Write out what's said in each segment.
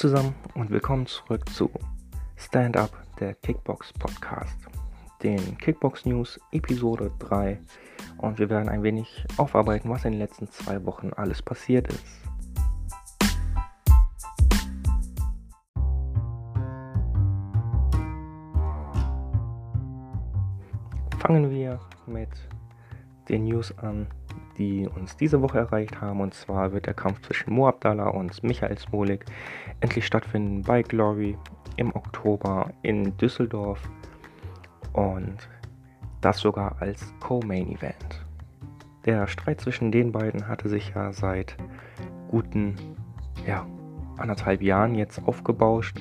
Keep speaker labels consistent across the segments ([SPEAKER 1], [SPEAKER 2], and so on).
[SPEAKER 1] zusammen und willkommen zurück zu Stand Up, der Kickbox Podcast, den Kickbox News Episode 3. Und wir werden ein wenig aufarbeiten, was in den letzten zwei Wochen alles passiert ist. Fangen wir mit den News an, die uns diese Woche erreicht haben. Und zwar wird der Kampf zwischen Mo Abdallah und Michael Smolik endlich stattfinden bei Glory im Oktober in Düsseldorf. Und das sogar als Co-Main Event. Der Streit zwischen den beiden hatte sich ja seit guten ja, anderthalb Jahren jetzt aufgebauscht.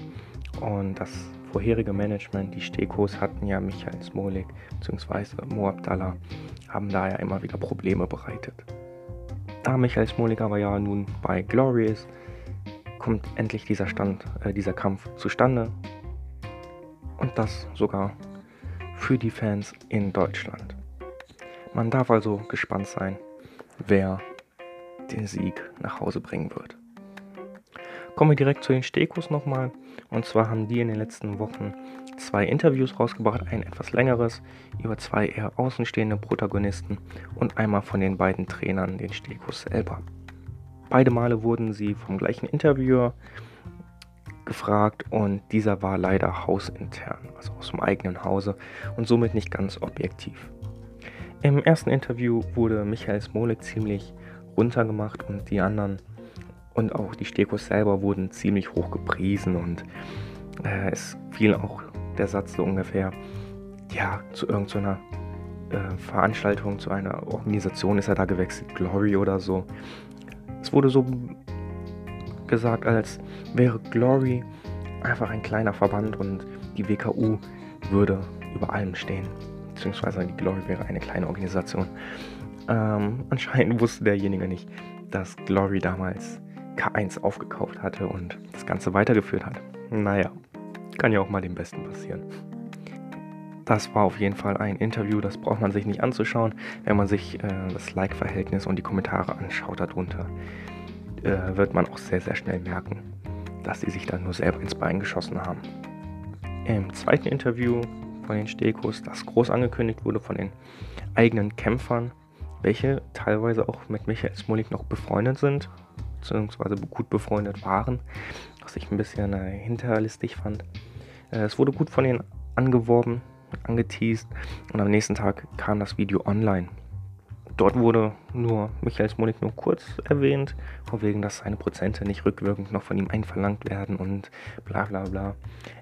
[SPEAKER 1] Und das vorherige Management, die Stekos, hatten ja Michael Smolik bzw. Mo Abdallah haben da ja immer wieder Probleme bereitet. Da Michael Smolik aber ja nun bei Glory ist, kommt endlich dieser, Stand, äh, dieser Kampf zustande. Und das sogar für die Fans in Deutschland. Man darf also gespannt sein, wer den Sieg nach Hause bringen wird. Kommen wir direkt zu den Stekos nochmal. Und zwar haben die in den letzten Wochen zwei Interviews rausgebracht, ein etwas längeres über zwei eher außenstehende Protagonisten und einmal von den beiden Trainern, den Stekos selber. Beide Male wurden sie vom gleichen Interviewer gefragt und dieser war leider hausintern, also aus dem eigenen Hause und somit nicht ganz objektiv. Im ersten Interview wurde Michael Smolik ziemlich runtergemacht und die anderen und auch die Stekos selber wurden ziemlich hoch gepriesen und äh, es fiel auch der Satz so ungefähr, ja, zu irgendeiner äh, Veranstaltung, zu einer Organisation ist er da gewechselt, Glory oder so. Es wurde so gesagt, als wäre Glory einfach ein kleiner Verband und die WKU würde über allem stehen. Beziehungsweise die Glory wäre eine kleine Organisation. Ähm, anscheinend wusste derjenige nicht, dass Glory damals K1 aufgekauft hatte und das Ganze weitergeführt hat. Naja, kann ja auch mal dem Besten passieren. Das war auf jeden Fall ein Interview, das braucht man sich nicht anzuschauen, wenn man sich äh, das Like-Verhältnis und die Kommentare anschaut darunter. Äh, wird man auch sehr, sehr schnell merken, dass sie sich da nur selber ins Bein geschossen haben. Im zweiten Interview von den Stekos, das groß angekündigt wurde von den eigenen Kämpfern, welche teilweise auch mit Michael Smolik noch befreundet sind, beziehungsweise gut befreundet waren, was ich ein bisschen äh, hinterlistig fand. Äh, es wurde gut von ihnen angeworben, angeteased und am nächsten Tag kam das Video online. Dort wurde nur Michael Smolik nur kurz erwähnt, von wegen, dass seine Prozente nicht rückwirkend noch von ihm einverlangt werden und bla bla bla.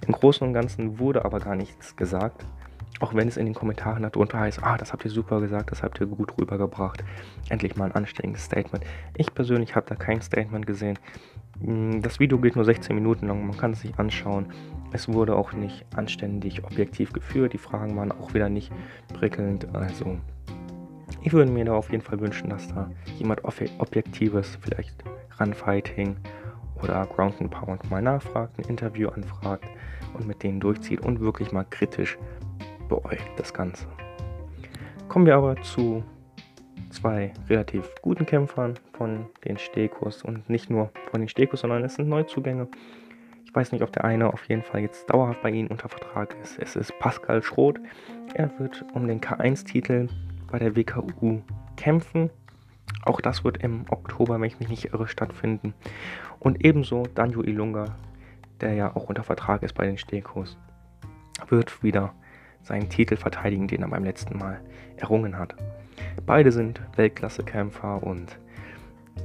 [SPEAKER 1] Im Großen und Ganzen wurde aber gar nichts gesagt. Auch wenn es in den Kommentaren darunter heißt, ah, das habt ihr super gesagt, das habt ihr gut rübergebracht. Endlich mal ein anständiges Statement. Ich persönlich habe da kein Statement gesehen. Mm, das Video geht nur 16 Minuten lang, man kann es sich anschauen. Es wurde auch nicht anständig objektiv geführt, die Fragen waren auch wieder nicht prickelnd. Also, ich würde mir da auf jeden Fall wünschen, dass da jemand Objektives, vielleicht Runfighting oder Ground and Pound mal nachfragt, ein Interview anfragt und mit denen durchzieht und wirklich mal kritisch beäugt das Ganze. Kommen wir aber zu zwei relativ guten Kämpfern von den Stekos und nicht nur von den Stekos, sondern es sind Neuzugänge. Ich weiß nicht, ob der eine auf jeden Fall jetzt dauerhaft bei Ihnen unter Vertrag ist. Es ist Pascal Schroth. Er wird um den K1-Titel bei der WKU kämpfen. Auch das wird im Oktober, wenn ich mich nicht irre, stattfinden. Und ebenso Daniel Ilunga, der ja auch unter Vertrag ist bei den Stekos, wird wieder seinen Titel verteidigen, den er beim letzten Mal errungen hat. Beide sind Weltklasse-Kämpfer und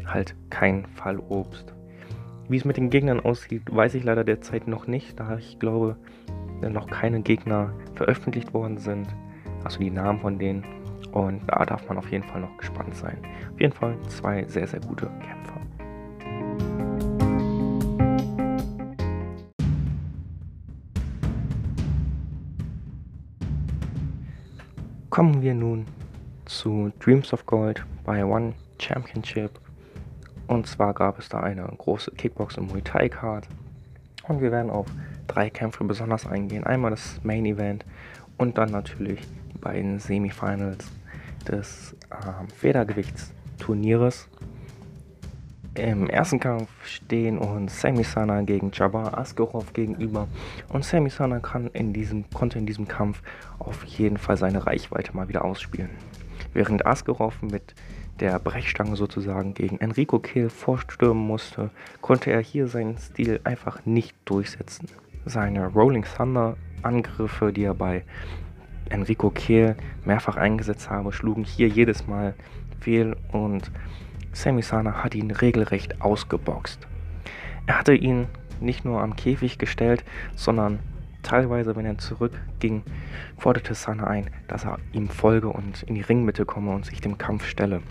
[SPEAKER 1] halt kein Fallobst. Wie es mit den Gegnern aussieht, weiß ich leider derzeit noch nicht, da ich glaube, noch keine Gegner veröffentlicht worden sind. Also die Namen von denen. Und da darf man auf jeden Fall noch gespannt sein. Auf jeden Fall zwei sehr, sehr gute Kämpfer. Kommen wir nun zu Dreams of Gold bei One Championship. Und zwar gab es da eine große Kickbox- und Muay Thai Card. Und wir werden auf drei Kämpfe besonders eingehen. Einmal das Main Event und dann natürlich die beiden Semifinals des ähm, Federgewichtsturnieres. Im ersten Kampf stehen uns Sami Sana gegen Jabbar Askarov gegenüber und Sami Sana kann in diesem, konnte in diesem Kampf auf jeden Fall seine Reichweite mal wieder ausspielen. Während Askarov mit der Brechstange sozusagen gegen Enrico Kehl vorstürmen musste, konnte er hier seinen Stil einfach nicht durchsetzen. Seine Rolling Thunder Angriffe, die er bei Enrico Kehl mehrfach eingesetzt habe, schlugen hier jedes Mal fehl und Sami Sana hat ihn regelrecht ausgeboxt. Er hatte ihn nicht nur am Käfig gestellt, sondern teilweise, wenn er zurückging, forderte Sana ein, dass er ihm folge und in die Ringmitte komme und sich dem Kampf stelle.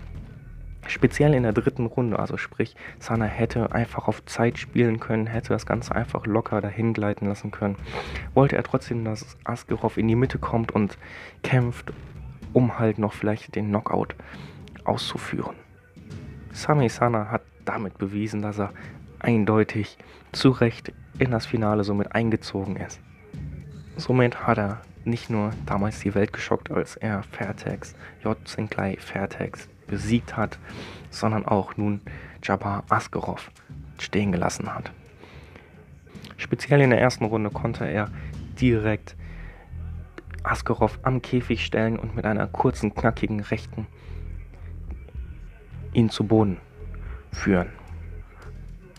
[SPEAKER 1] Speziell in der dritten Runde, also sprich, Sana hätte einfach auf Zeit spielen können, hätte das Ganze einfach locker dahin gleiten lassen können. Wollte er trotzdem, dass Askerov in die Mitte kommt und kämpft, um halt noch vielleicht den Knockout auszuführen. Sami Sana hat damit bewiesen, dass er eindeutig zu Recht in das Finale somit eingezogen ist. Somit hat er nicht nur damals die Welt geschockt, als er Fairtex, J. Sinclair Fairtex besiegt hat, sondern auch nun Jabbar Askarov stehen gelassen hat. Speziell in der ersten Runde konnte er direkt Askarov am Käfig stellen und mit einer kurzen, knackigen rechten ihn zu Boden führen.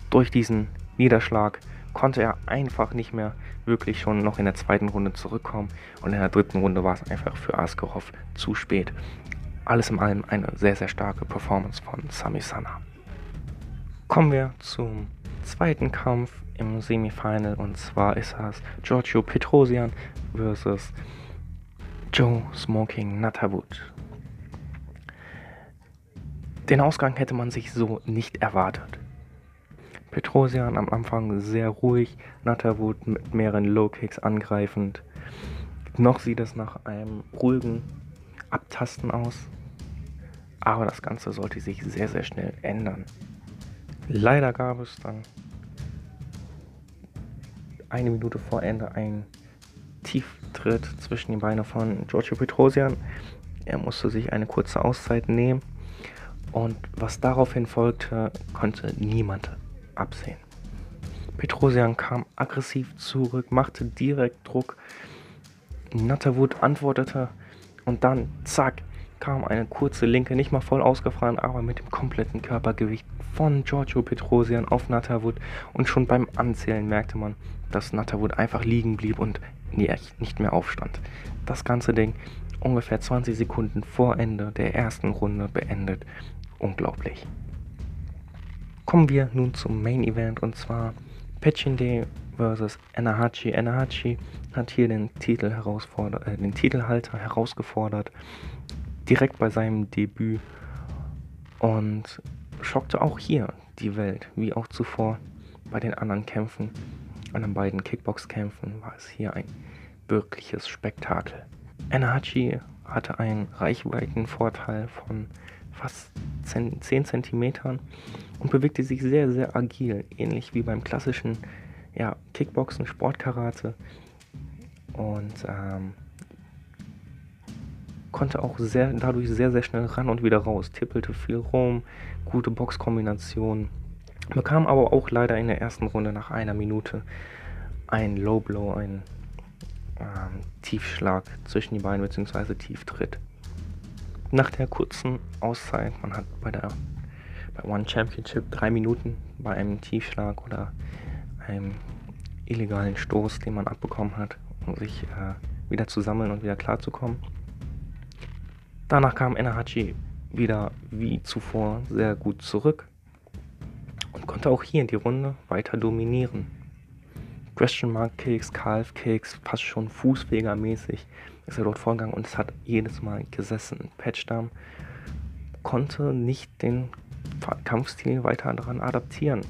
[SPEAKER 1] Durch diesen Niederschlag konnte er einfach nicht mehr wirklich schon noch in der zweiten Runde zurückkommen und in der dritten Runde war es einfach für Askarov zu spät. Alles in allem eine sehr, sehr starke Performance von Sami Sana. Kommen wir zum zweiten Kampf im Semifinal und zwar ist das Giorgio Petrosian versus Joe Smoking Natterwood. Den Ausgang hätte man sich so nicht erwartet. Petrosian am Anfang sehr ruhig, Natterwood mit mehreren Low-Kicks angreifend. Noch sieht es nach einem ruhigen Abtasten aus, aber das Ganze sollte sich sehr, sehr schnell ändern. Leider gab es dann eine Minute vor Ende einen Tieftritt zwischen die Beine von Giorgio Petrosian. Er musste sich eine kurze Auszeit nehmen und was daraufhin folgte, konnte niemand absehen. Petrosian kam aggressiv zurück, machte direkt Druck. Natterwood antwortete und dann, zack, kam eine kurze linke, nicht mal voll ausgefahren, aber mit dem kompletten Körpergewicht von Giorgio Petrosian auf Natterwood. Und schon beim Anzählen merkte man, dass Natterwood einfach liegen blieb und nicht mehr aufstand. Das ganze Ding ungefähr 20 Sekunden vor Ende der ersten Runde beendet unglaublich. Kommen wir nun zum Main Event und zwar Pechinde vs. Anahachi. Anahachi hat hier den, Titel äh, den Titelhalter herausgefordert, direkt bei seinem Debüt und schockte auch hier die Welt, wie auch zuvor bei den anderen Kämpfen, an den beiden Kickbox-Kämpfen war es hier ein wirkliches Spektakel. Anahachi hatte einen Reichweitenvorteil von fast 10 cm und bewegte sich sehr, sehr agil, ähnlich wie beim klassischen ja, Kickboxen, Sportkarate. Und ähm, konnte auch sehr, dadurch sehr, sehr schnell ran und wieder raus, tippelte viel rum, gute Boxkombinationen, bekam aber auch leider in der ersten Runde nach einer Minute ein Low Blow, ein ähm, Tiefschlag zwischen die Beine bzw. Tieftritt nach der kurzen Auszeit, man hat bei der bei One Championship drei Minuten bei einem Tiefschlag oder einem illegalen Stoß, den man abbekommen hat, um sich äh, wieder zu sammeln und wieder klarzukommen. Danach kam Enahachi wieder wie zuvor sehr gut zurück und konnte auch hier in die Runde weiter dominieren. Question Mark Kicks, Calf Kicks, fast schon Fußfegermäßig ist er dort vorgegangen und es hat jedes Mal gesessen. Patchdam konnte nicht den Kampfstil weiter daran adaptieren.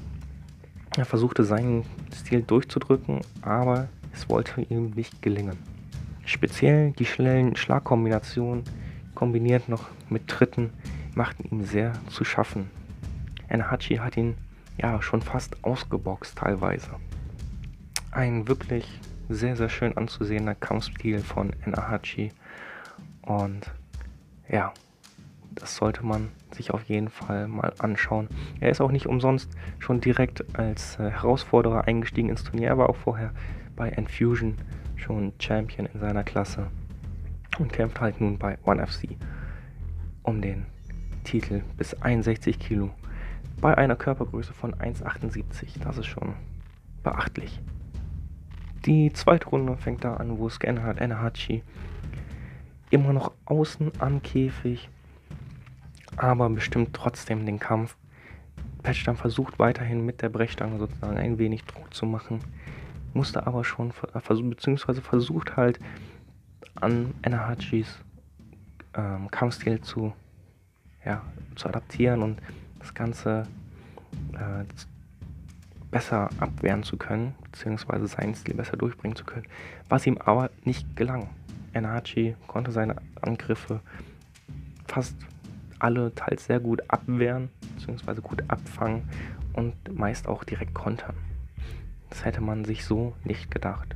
[SPEAKER 1] Er versuchte seinen Stil durchzudrücken, aber es wollte ihm nicht gelingen. Speziell die schnellen Schlagkombinationen kombiniert noch mit Tritten machten ihm sehr zu schaffen. Enahachi hat ihn ja schon fast ausgeboxt teilweise. Ein wirklich sehr, sehr schön anzusehender Kampfstil von Enahachi. Und ja, Das sollte man sich auf jeden Fall mal anschauen. Er ist auch nicht umsonst schon direkt als äh, Herausforderer eingestiegen ins Turnier. Er war auch vorher bei Enfusion schon Champion in seiner Klasse und kämpft halt nun bei One FC um den Titel bis 61 Kilo bei einer Körpergröße von 1,78. Das ist schon beachtlich. Die zweite Runde fängt da an, wo Scanhard Enahachi immer noch außen am Käfig, aber bestimmt trotzdem den Kampf. Patchdown versucht weiterhin mit der Brechstange sozusagen ein wenig Druck zu machen, musste aber schon, beziehungsweise versucht halt an Enahachis ähm, Kampfstil zu, ja, zu adaptieren und das Ganze äh, besser abwehren zu können, beziehungsweise seinen Stil besser durchbringen zu können, was ihm aber nicht gelang. Enachi konnte seine Angriffe fast alle teils sehr gut abwehren, beziehungsweise gut abfangen und meist auch direkt kontern. Das hätte man sich so nicht gedacht.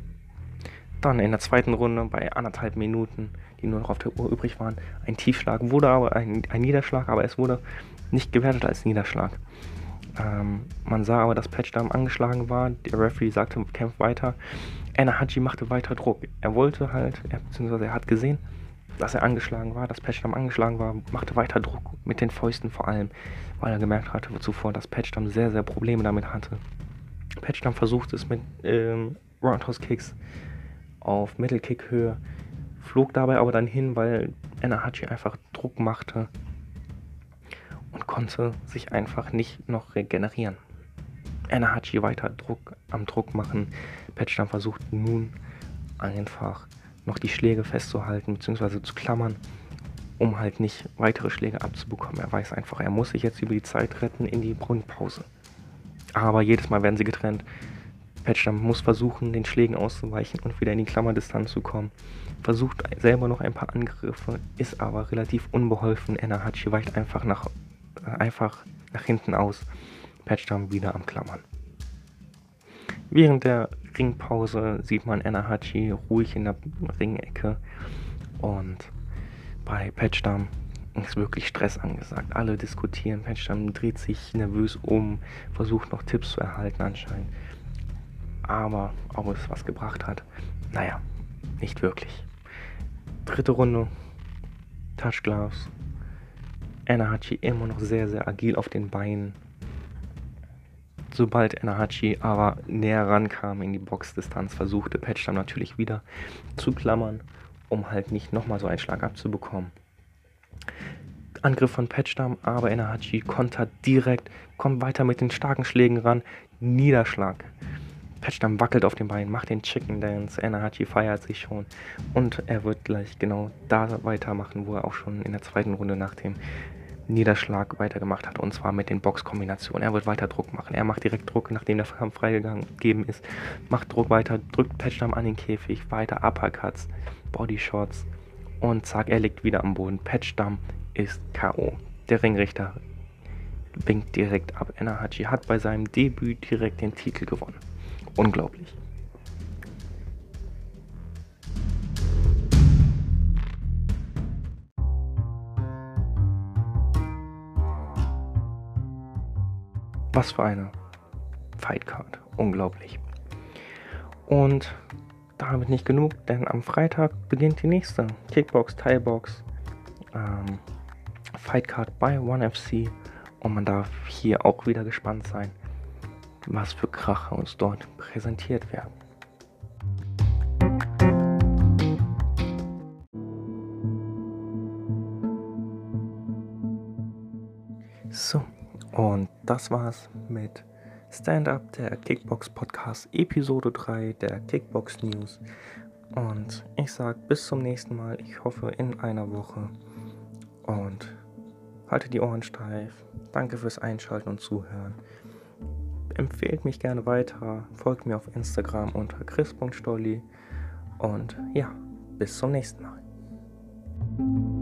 [SPEAKER 1] Dann in der zweiten Runde bei anderthalb Minuten, die nur noch auf der Uhr übrig waren, ein Tiefschlag, wurde aber ein, ein Niederschlag, aber es wurde nicht gewertet als Niederschlag. Ähm, man sah aber, dass Patchdam angeschlagen war. Der Referee sagte, kämpft weiter. Anahachi machte weiter Druck. Er wollte halt, er, beziehungsweise er hat gesehen, dass er angeschlagen war, dass Patchdam angeschlagen war, machte weiter Druck mit den Fäusten vor allem, weil er gemerkt hatte zuvor, dass Patchdam sehr, sehr Probleme damit hatte. Patchdam versuchte es mit ähm, Roundhouse Kicks auf Mittelkick-Höhe, flog dabei aber dann hin, weil Anahachi einfach Druck machte und konnte sich einfach nicht noch regenerieren. Anahachi weiter Druck am Druck machen. Patchdown versucht nun einfach noch die Schläge festzuhalten bzw. zu klammern, um halt nicht weitere Schläge abzubekommen. Er weiß einfach, er muss sich jetzt über die Zeit retten in die Brunnenpause. Aber jedes Mal werden sie getrennt. Patchdown muss versuchen, den Schlägen auszuweichen und wieder in die Klammerdistanz zu kommen. Versucht selber noch ein paar Angriffe, ist aber relativ unbeholfen. Anahachi weicht einfach nach einfach nach hinten aus. Patchdown wieder am Klammern. Während der Ringpause sieht man Anahachi ruhig in der Ringecke und bei Patchdown ist wirklich Stress angesagt. Alle diskutieren. Patchdown dreht sich nervös um, versucht noch Tipps zu erhalten anscheinend. Aber ob es was gebracht hat, naja, nicht wirklich. Dritte Runde. Touch Gloves. Anahachi immer noch sehr, sehr agil auf den Beinen. Sobald Anahachi aber näher rankam in die Boxdistanz, versuchte Patch dann natürlich wieder zu klammern, um halt nicht nochmal so einen Schlag abzubekommen. Angriff von Patchdam, aber Enahachi kontert direkt, kommt weiter mit den starken Schlägen ran. Niederschlag. Patchdam wackelt auf den Beinen, macht den Chicken Dance. Enahachi feiert sich schon. Und er wird gleich genau da weitermachen, wo er auch schon in der zweiten Runde nach dem Niederschlag weitergemacht hat, und zwar mit den Boxkombinationen. Er wird weiter Druck machen. Er macht direkt Druck, nachdem der Kampf freigegeben ist. Macht Druck weiter, drückt Patchdam an den Käfig, weiter Uppercuts, Bodyshots und zack, er liegt wieder am Boden. Patchdam ist K.O. Der Ringrichter winkt direkt ab. Enahachi hat bei seinem Debüt direkt den Titel gewonnen. Unglaublich. Was für eine Fightcard. Unglaublich. Und damit nicht genug, denn am Freitag beginnt die nächste Kickbox, Thai-Box, ähm, Fightcard bei One FC. Und man darf hier auch wieder gespannt sein, was für Kracher uns dort präsentiert werden. Und das war's mit Stand-Up, der Kickbox Podcast, Episode 3 der Kickbox News. Und ich sag bis zum nächsten Mal. Ich hoffe in einer Woche. Und haltet die Ohren steif. Danke fürs Einschalten und Zuhören. Empfehlt mich gerne weiter. Folgt mir auf Instagram unter chris.stolli. Und ja, bis zum nächsten Mal.